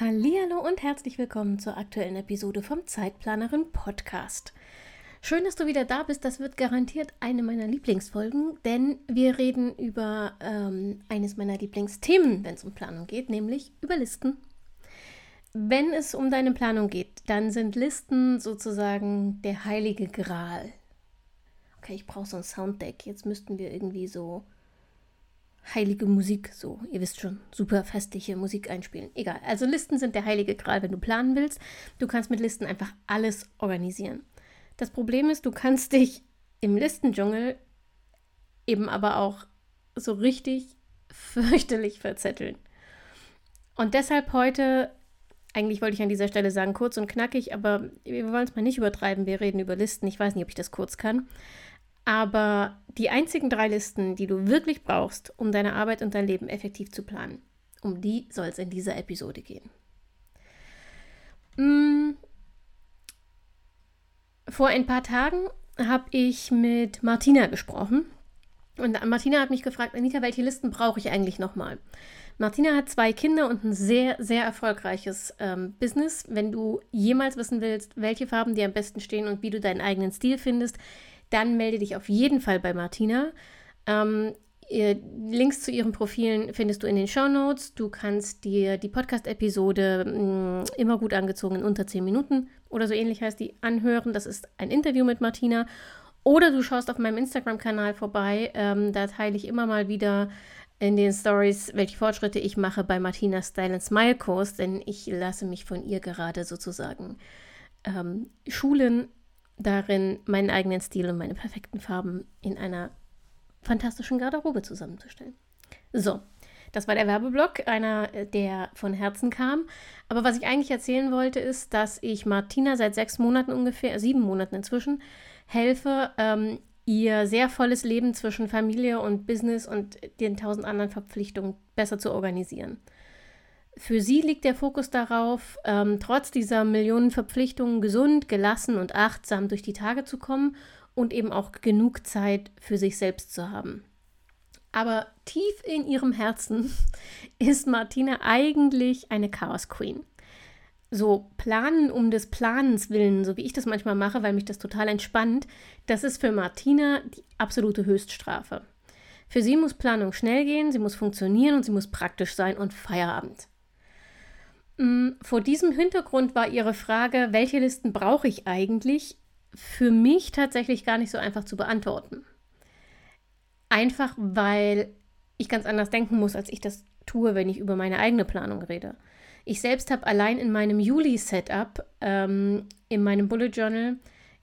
Hallo und herzlich willkommen zur aktuellen Episode vom Zeitplanerin Podcast. Schön, dass du wieder da bist. Das wird garantiert eine meiner Lieblingsfolgen, denn wir reden über ähm, eines meiner Lieblingsthemen, wenn es um Planung geht, nämlich über Listen. Wenn es um deine Planung geht, dann sind Listen sozusagen der heilige Gral. Okay, ich brauche so ein Sounddeck. Jetzt müssten wir irgendwie so heilige Musik, so, ihr wisst schon, super festliche Musik einspielen. Egal. Also Listen sind der heilige Gral, wenn du planen willst. Du kannst mit Listen einfach alles organisieren. Das Problem ist, du kannst dich im Listendschungel eben aber auch so richtig fürchterlich verzetteln. Und deshalb heute, eigentlich wollte ich an dieser Stelle sagen, kurz und knackig, aber wir wollen es mal nicht übertreiben. Wir reden über Listen. Ich weiß nicht, ob ich das kurz kann. Aber die einzigen drei Listen, die du wirklich brauchst, um deine Arbeit und dein Leben effektiv zu planen, um die soll es in dieser Episode gehen. Hm. Vor ein paar Tagen habe ich mit Martina gesprochen. Und Martina hat mich gefragt, Anita, welche Listen brauche ich eigentlich nochmal? Martina hat zwei Kinder und ein sehr, sehr erfolgreiches ähm, Business. Wenn du jemals wissen willst, welche Farben dir am besten stehen und wie du deinen eigenen Stil findest, dann melde dich auf jeden Fall bei Martina. Ähm, Links zu ihren Profilen findest du in den Show Notes. Du kannst dir die Podcast-Episode mm, immer gut angezogen in unter 10 Minuten oder so ähnlich heißt die anhören. Das ist ein Interview mit Martina. Oder du schaust auf meinem Instagram-Kanal vorbei. Ähm, da teile ich immer mal wieder in den Stories, welche Fortschritte ich mache bei Martinas Style and Smile Kurs, denn ich lasse mich von ihr gerade sozusagen ähm, schulen darin, meinen eigenen Stil und meine perfekten Farben in einer fantastischen Garderobe zusammenzustellen. So, das war der Werbeblock, einer, äh, der von Herzen kam. Aber was ich eigentlich erzählen wollte, ist, dass ich Martina seit sechs Monaten ungefähr, sieben Monaten inzwischen, helfe, ähm, ihr sehr volles Leben zwischen Familie und Business und den tausend anderen Verpflichtungen besser zu organisieren. Für sie liegt der Fokus darauf, ähm, trotz dieser Millionen Verpflichtungen gesund, gelassen und achtsam durch die Tage zu kommen und eben auch genug Zeit für sich selbst zu haben. Aber tief in ihrem Herzen ist Martina eigentlich eine Chaos Queen. So planen um des Planens willen, so wie ich das manchmal mache, weil mich das total entspannt, das ist für Martina die absolute Höchststrafe. Für sie muss Planung schnell gehen, sie muss funktionieren und sie muss praktisch sein und Feierabend. Mm, vor diesem Hintergrund war Ihre Frage, welche Listen brauche ich eigentlich, für mich tatsächlich gar nicht so einfach zu beantworten. Einfach weil ich ganz anders denken muss, als ich das tue, wenn ich über meine eigene Planung rede. Ich selbst habe allein in meinem Juli-Setup, ähm, in meinem Bullet Journal,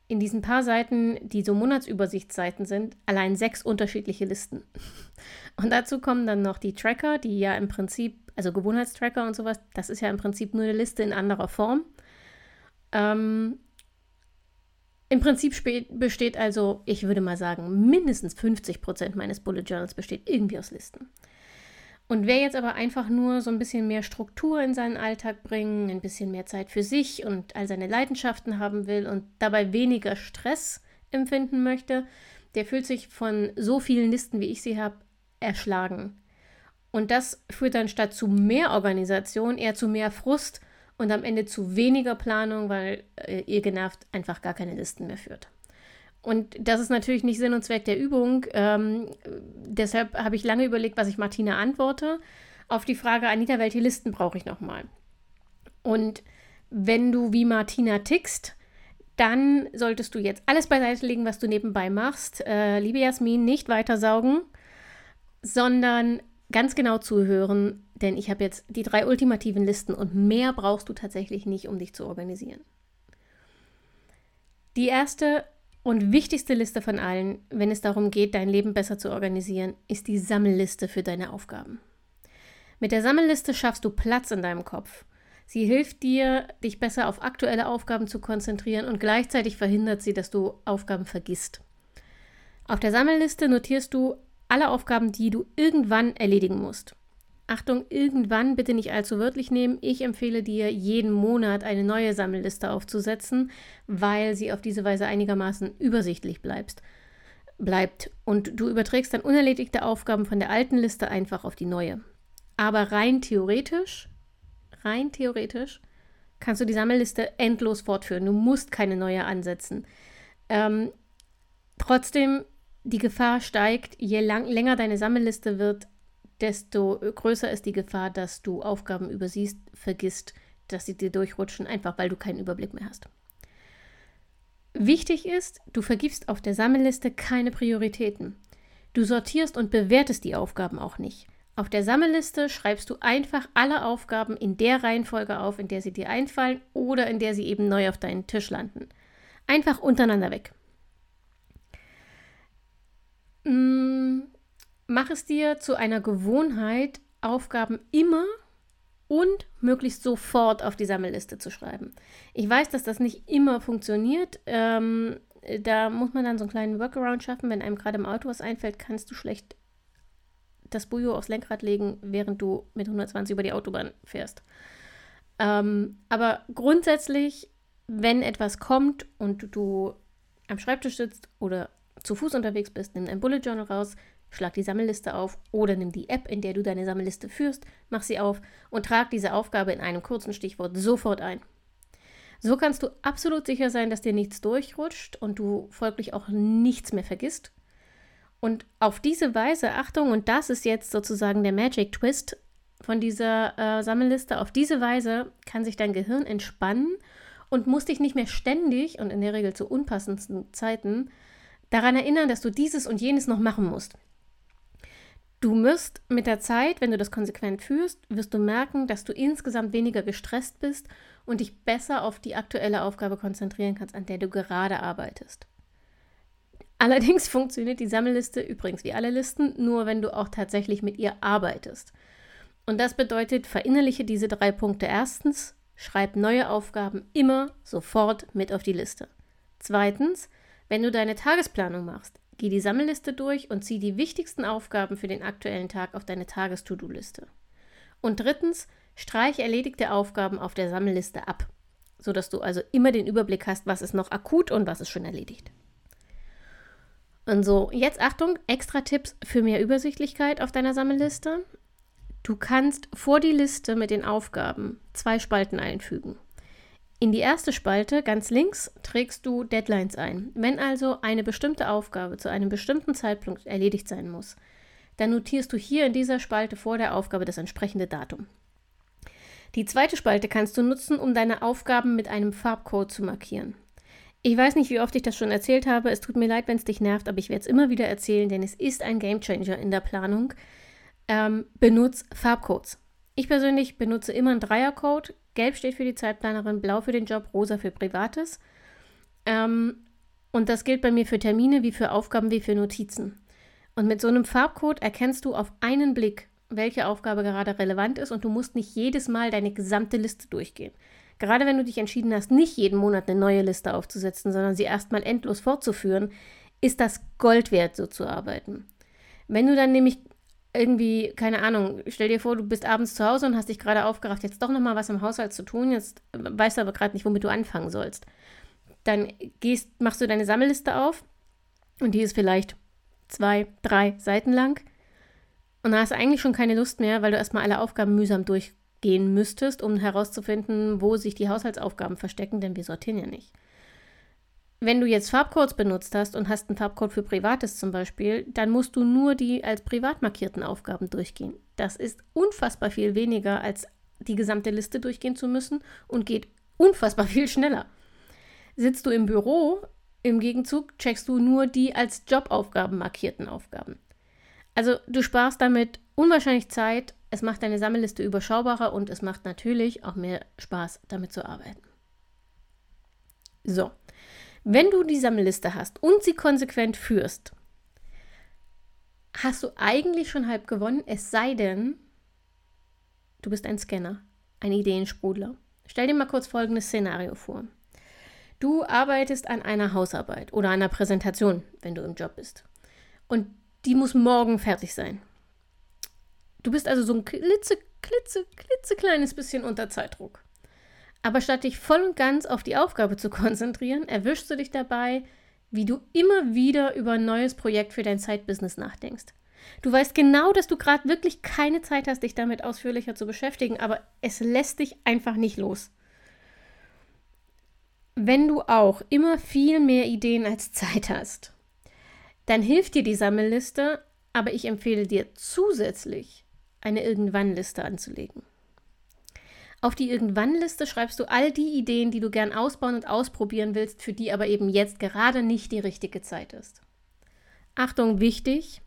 in diesen paar Seiten, die so Monatsübersichtsseiten sind, allein sechs unterschiedliche Listen. Und dazu kommen dann noch die Tracker, die ja im Prinzip also Gewohnheitstracker und sowas, das ist ja im Prinzip nur eine Liste in anderer Form. Ähm, Im Prinzip besteht also, ich würde mal sagen, mindestens 50 Prozent meines Bullet Journals besteht irgendwie aus Listen. Und wer jetzt aber einfach nur so ein bisschen mehr Struktur in seinen Alltag bringen, ein bisschen mehr Zeit für sich und all seine Leidenschaften haben will und dabei weniger Stress empfinden möchte, der fühlt sich von so vielen Listen, wie ich sie habe, erschlagen. Und das führt dann statt zu mehr Organisation eher zu mehr Frust und am Ende zu weniger Planung, weil äh, ihr genervt einfach gar keine Listen mehr führt. Und das ist natürlich nicht Sinn und Zweck der Übung. Ähm, deshalb habe ich lange überlegt, was ich Martina antworte auf die Frage, Anita, welche Listen brauche ich nochmal? Und wenn du wie Martina tickst, dann solltest du jetzt alles beiseite legen, was du nebenbei machst. Äh, liebe Jasmin, nicht weitersaugen, sondern ganz genau zuhören, denn ich habe jetzt die drei ultimativen Listen und mehr brauchst du tatsächlich nicht, um dich zu organisieren. Die erste und wichtigste Liste von allen, wenn es darum geht, dein Leben besser zu organisieren, ist die Sammelliste für deine Aufgaben. Mit der Sammelliste schaffst du Platz in deinem Kopf. Sie hilft dir, dich besser auf aktuelle Aufgaben zu konzentrieren und gleichzeitig verhindert sie, dass du Aufgaben vergisst. Auf der Sammelliste notierst du alle Aufgaben, die du irgendwann erledigen musst. Achtung, irgendwann bitte nicht allzu wörtlich nehmen. Ich empfehle dir, jeden Monat eine neue Sammelliste aufzusetzen, weil sie auf diese Weise einigermaßen übersichtlich bleibst, bleibt. Und du überträgst dann unerledigte Aufgaben von der alten Liste einfach auf die neue. Aber rein theoretisch, rein theoretisch, kannst du die Sammelliste endlos fortführen. Du musst keine neue ansetzen. Ähm, trotzdem, die Gefahr steigt, je lang, länger deine Sammelliste wird, desto größer ist die Gefahr, dass du Aufgaben übersiehst, vergisst, dass sie dir durchrutschen, einfach weil du keinen Überblick mehr hast. Wichtig ist, du vergibst auf der Sammelliste keine Prioritäten. Du sortierst und bewertest die Aufgaben auch nicht. Auf der Sammelliste schreibst du einfach alle Aufgaben in der Reihenfolge auf, in der sie dir einfallen oder in der sie eben neu auf deinen Tisch landen. Einfach untereinander weg. Mmh Mach es dir zu einer Gewohnheit, Aufgaben immer und möglichst sofort auf die Sammelliste zu schreiben. Ich weiß, dass das nicht immer funktioniert. Ähm, da muss man dann so einen kleinen Workaround schaffen. Wenn einem gerade im Auto was einfällt, kannst du schlecht das Bujo aufs Lenkrad legen, während du mit 120 über die Autobahn fährst. Ähm, aber grundsätzlich, wenn etwas kommt und du am Schreibtisch sitzt oder zu Fuß unterwegs bist, nimm ein Bullet Journal raus, Schlag die Sammelliste auf oder nimm die App, in der du deine Sammelliste führst, mach sie auf und trag diese Aufgabe in einem kurzen Stichwort sofort ein. So kannst du absolut sicher sein, dass dir nichts durchrutscht und du folglich auch nichts mehr vergisst. Und auf diese Weise, Achtung, und das ist jetzt sozusagen der Magic Twist von dieser äh, Sammelliste, auf diese Weise kann sich dein Gehirn entspannen und muss dich nicht mehr ständig und in der Regel zu unpassendsten Zeiten daran erinnern, dass du dieses und jenes noch machen musst. Du wirst mit der Zeit, wenn du das konsequent führst, wirst du merken, dass du insgesamt weniger gestresst bist und dich besser auf die aktuelle Aufgabe konzentrieren kannst, an der du gerade arbeitest. Allerdings funktioniert die Sammelliste übrigens wie alle Listen nur, wenn du auch tatsächlich mit ihr arbeitest. Und das bedeutet, verinnerliche diese drei Punkte. Erstens, schreib neue Aufgaben immer sofort mit auf die Liste. Zweitens, wenn du deine Tagesplanung machst, Geh die Sammelliste durch und zieh die wichtigsten Aufgaben für den aktuellen Tag auf deine Tages-To-Do-Liste. Und drittens, streich erledigte Aufgaben auf der Sammelliste ab, sodass du also immer den Überblick hast, was ist noch akut und was ist schon erledigt. Und so, jetzt Achtung, extra Tipps für mehr Übersichtlichkeit auf deiner Sammelliste. Du kannst vor die Liste mit den Aufgaben zwei Spalten einfügen. In die erste Spalte ganz links trägst du Deadlines ein. Wenn also eine bestimmte Aufgabe zu einem bestimmten Zeitpunkt erledigt sein muss, dann notierst du hier in dieser Spalte vor der Aufgabe das entsprechende Datum. Die zweite Spalte kannst du nutzen, um deine Aufgaben mit einem Farbcode zu markieren. Ich weiß nicht, wie oft ich das schon erzählt habe. Es tut mir leid, wenn es dich nervt, aber ich werde es immer wieder erzählen, denn es ist ein Gamechanger in der Planung. Ähm, benutz Farbcodes. Ich persönlich benutze immer einen Dreiercode. Gelb steht für die Zeitplanerin, blau für den Job, rosa für Privates. Ähm, und das gilt bei mir für Termine wie für Aufgaben wie für Notizen. Und mit so einem Farbcode erkennst du auf einen Blick, welche Aufgabe gerade relevant ist und du musst nicht jedes Mal deine gesamte Liste durchgehen. Gerade wenn du dich entschieden hast, nicht jeden Monat eine neue Liste aufzusetzen, sondern sie erstmal endlos fortzuführen, ist das Gold wert, so zu arbeiten. Wenn du dann nämlich irgendwie, keine Ahnung, stell dir vor, du bist abends zu Hause und hast dich gerade aufgerafft, jetzt doch nochmal was im Haushalt zu tun, jetzt weißt du aber gerade nicht, womit du anfangen sollst. Dann gehst, machst du deine Sammelliste auf und die ist vielleicht zwei, drei Seiten lang. Und da hast du eigentlich schon keine Lust mehr, weil du erstmal alle Aufgaben mühsam durchgehen müsstest, um herauszufinden, wo sich die Haushaltsaufgaben verstecken, denn wir sortieren ja nicht. Wenn du jetzt Farbcodes benutzt hast und hast einen Farbcode für Privates zum Beispiel, dann musst du nur die als privat markierten Aufgaben durchgehen. Das ist unfassbar viel weniger, als die gesamte Liste durchgehen zu müssen und geht unfassbar viel schneller. Sitzt du im Büro, im Gegenzug checkst du nur die als Jobaufgaben markierten Aufgaben. Also du sparst damit unwahrscheinlich Zeit, es macht deine Sammelliste überschaubarer und es macht natürlich auch mehr Spaß, damit zu arbeiten. So, wenn du die Sammelliste hast und sie konsequent führst, hast du eigentlich schon halb gewonnen, es sei denn, du bist ein Scanner, ein Ideensprudler. Stell dir mal kurz folgendes Szenario vor. Du arbeitest an einer Hausarbeit oder einer Präsentation, wenn du im Job bist. Und die muss morgen fertig sein. Du bist also so ein klitze, klitze, klitzekleines bisschen unter Zeitdruck. Aber statt dich voll und ganz auf die Aufgabe zu konzentrieren, erwischst du dich dabei, wie du immer wieder über ein neues Projekt für dein Zeitbusiness nachdenkst. Du weißt genau, dass du gerade wirklich keine Zeit hast, dich damit ausführlicher zu beschäftigen, aber es lässt dich einfach nicht los. Wenn du auch immer viel mehr Ideen als Zeit hast, dann hilft dir die Sammelliste, aber ich empfehle dir zusätzlich eine Irgendwann-Liste anzulegen. Auf die Irgendwann-Liste schreibst du all die Ideen, die du gern ausbauen und ausprobieren willst, für die aber eben jetzt gerade nicht die richtige Zeit ist. Achtung, wichtig,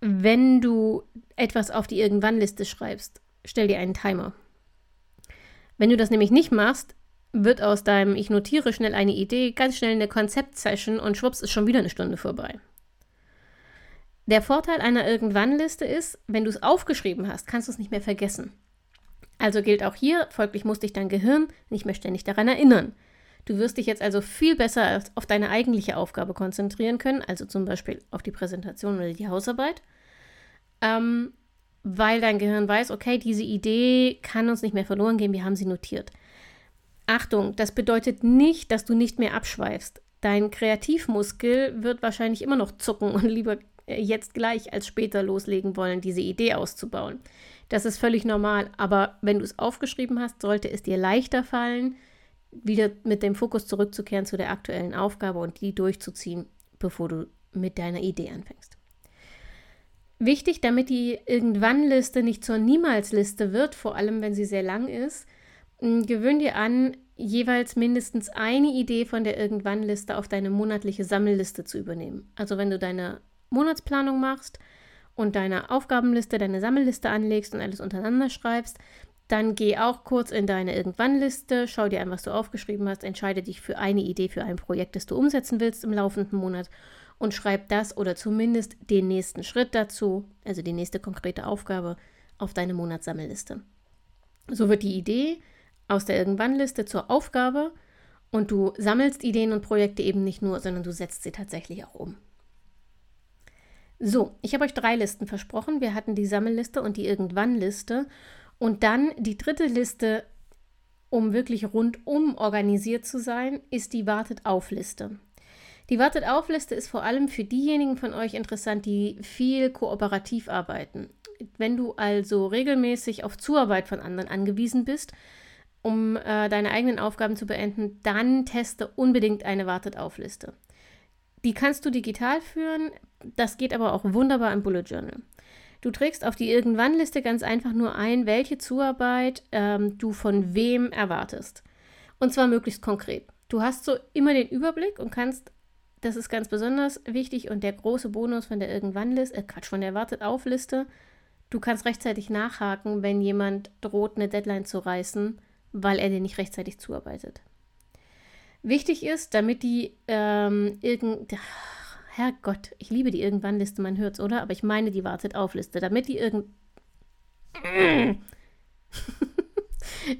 wenn du etwas auf die Irgendwann-Liste schreibst, stell dir einen Timer. Wenn du das nämlich nicht machst, wird aus deinem Ich notiere schnell eine Idee ganz schnell eine Konzeptsession und schwupps ist schon wieder eine Stunde vorbei. Der Vorteil einer Irgendwann-Liste ist, wenn du es aufgeschrieben hast, kannst du es nicht mehr vergessen. Also gilt auch hier, folglich muss dich dein Gehirn nicht mehr ständig daran erinnern. Du wirst dich jetzt also viel besser auf deine eigentliche Aufgabe konzentrieren können, also zum Beispiel auf die Präsentation oder die Hausarbeit, ähm, weil dein Gehirn weiß, okay, diese Idee kann uns nicht mehr verloren gehen, wir haben sie notiert. Achtung, das bedeutet nicht, dass du nicht mehr abschweifst. Dein Kreativmuskel wird wahrscheinlich immer noch zucken und lieber äh, jetzt gleich als später loslegen wollen, diese Idee auszubauen. Das ist völlig normal, aber wenn du es aufgeschrieben hast, sollte es dir leichter fallen, wieder mit dem Fokus zurückzukehren zu der aktuellen Aufgabe und die durchzuziehen, bevor du mit deiner Idee anfängst. Wichtig, damit die Irgendwann-Liste nicht zur Niemals-Liste wird, vor allem wenn sie sehr lang ist, Gewöhn dir an, jeweils mindestens eine Idee von der Irgendwann-Liste auf deine monatliche Sammelliste zu übernehmen. Also wenn du deine Monatsplanung machst und deine Aufgabenliste, deine Sammelliste anlegst und alles untereinander schreibst, dann geh auch kurz in deine Irgendwann-Liste, schau dir an, was du aufgeschrieben hast, entscheide dich für eine Idee für ein Projekt, das du umsetzen willst im laufenden Monat und schreib das oder zumindest den nächsten Schritt dazu, also die nächste konkrete Aufgabe, auf deine Monatssammelliste. So wird die Idee aus der Irgendwann-Liste zur Aufgabe und du sammelst Ideen und Projekte eben nicht nur, sondern du setzt sie tatsächlich auch um. So, ich habe euch drei Listen versprochen. Wir hatten die Sammelliste und die Irgendwann-Liste und dann die dritte Liste, um wirklich rundum organisiert zu sein, ist die Wartet-auf-Liste. Die Wartet-auf-Liste ist vor allem für diejenigen von euch interessant, die viel kooperativ arbeiten. Wenn du also regelmäßig auf Zuarbeit von anderen angewiesen bist, um äh, deine eigenen Aufgaben zu beenden, dann teste unbedingt eine Wartet-auf-Liste. Die kannst du digital führen, das geht aber auch wunderbar im Bullet Journal. Du trägst auf die Irgendwann-Liste ganz einfach nur ein, welche Zuarbeit ähm, du von wem erwartest. Und zwar möglichst konkret. Du hast so immer den Überblick und kannst, das ist ganz besonders wichtig und der große Bonus von der Irgendwann-Liste, äh Quatsch, von der Wartet-auf-Liste, du kannst rechtzeitig nachhaken, wenn jemand droht, eine Deadline zu reißen weil er dir nicht rechtzeitig zuarbeitet. Wichtig ist, damit die ähm, irgend. Herrgott, ich liebe die Irgendwann-Liste, man hört es, oder? Aber ich meine die Wartet-auf-Liste. Damit die irgend.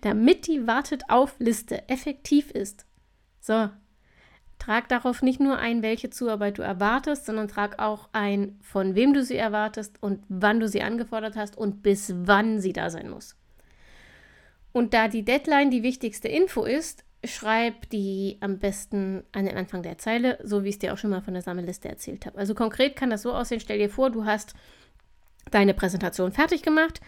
damit die Wartet-auf-Liste effektiv ist. So. Trag darauf nicht nur ein, welche Zuarbeit du erwartest, sondern trag auch ein, von wem du sie erwartest und wann du sie angefordert hast und bis wann sie da sein muss. Und da die Deadline die wichtigste Info ist, schreib die am besten an den Anfang der Zeile, so wie ich es dir auch schon mal von der Sammelliste erzählt habe. Also konkret kann das so aussehen, stell dir vor, du hast deine Präsentation fertig gemacht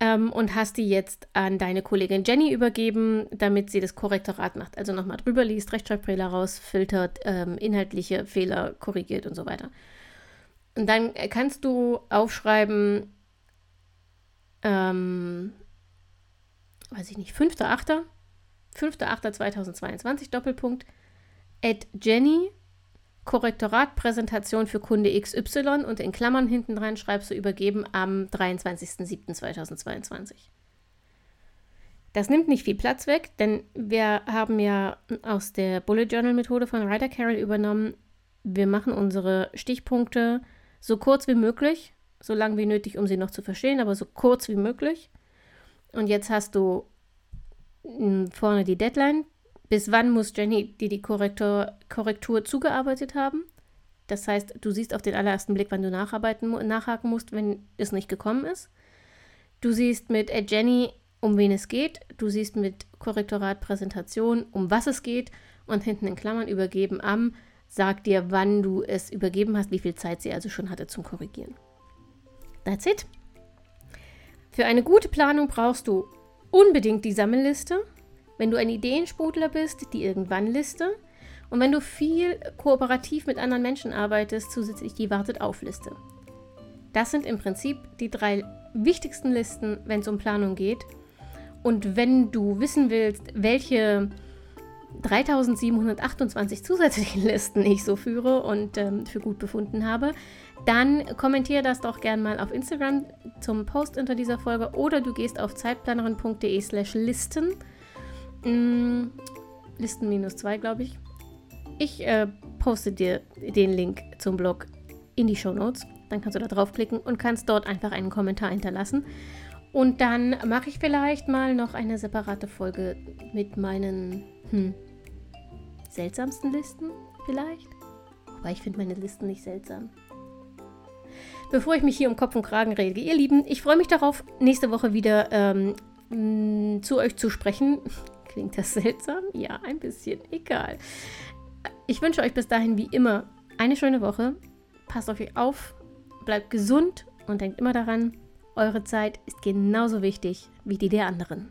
ähm, und hast die jetzt an deine Kollegin Jenny übergeben, damit sie das Korrektorat macht. Also nochmal drüber liest, Rechtschreibfehler rausfiltert, ähm, inhaltliche Fehler korrigiert und so weiter. Und dann kannst du aufschreiben, ähm, weiß ich nicht, 5.8. 5.8.2022, Doppelpunkt, at Jenny, Korrektorat, Präsentation für Kunde XY und in Klammern hinten dran schreibst du übergeben am 23.07.2022. Das nimmt nicht viel Platz weg, denn wir haben ja aus der Bullet Journal Methode von Ryder Carroll übernommen, wir machen unsere Stichpunkte so kurz wie möglich, so lang wie nötig, um sie noch zu verstehen, aber so kurz wie möglich. Und jetzt hast du vorne die Deadline. Bis wann muss Jenny dir die Korrektur, Korrektur zugearbeitet haben? Das heißt, du siehst auf den allerersten Blick, wann du nacharbeiten, nachhaken musst, wenn es nicht gekommen ist. Du siehst mit Jenny, um wen es geht. Du siehst mit Korrektorat Präsentation, um was es geht. Und hinten in Klammern übergeben am, sagt dir, wann du es übergeben hast, wie viel Zeit sie also schon hatte zum Korrigieren. That's it. Für eine gute Planung brauchst du unbedingt die Sammelliste. Wenn du ein Ideensprudler bist, die irgendwann Liste. Und wenn du viel kooperativ mit anderen Menschen arbeitest, zusätzlich die Wartet-auf-Liste. Das sind im Prinzip die drei wichtigsten Listen, wenn es um Planung geht. Und wenn du wissen willst, welche 3728 zusätzlichen Listen ich so führe und ähm, für gut befunden habe, dann kommentiere das doch gern mal auf Instagram zum Post unter dieser Folge oder du gehst auf zeitplanerin.de slash listen. Mm, listen minus zwei, glaube ich. Ich äh, poste dir den Link zum Blog in die Show Notes. Dann kannst du da draufklicken und kannst dort einfach einen Kommentar hinterlassen. Und dann mache ich vielleicht mal noch eine separate Folge mit meinen hm, seltsamsten Listen vielleicht. Aber ich finde meine Listen nicht seltsam. Bevor ich mich hier um Kopf und Kragen rede, ihr Lieben, ich freue mich darauf, nächste Woche wieder ähm, mh, zu euch zu sprechen. Klingt das seltsam? Ja, ein bisschen. Egal. Ich wünsche euch bis dahin wie immer eine schöne Woche. Passt auf euch auf, bleibt gesund und denkt immer daran, eure Zeit ist genauso wichtig wie die der anderen.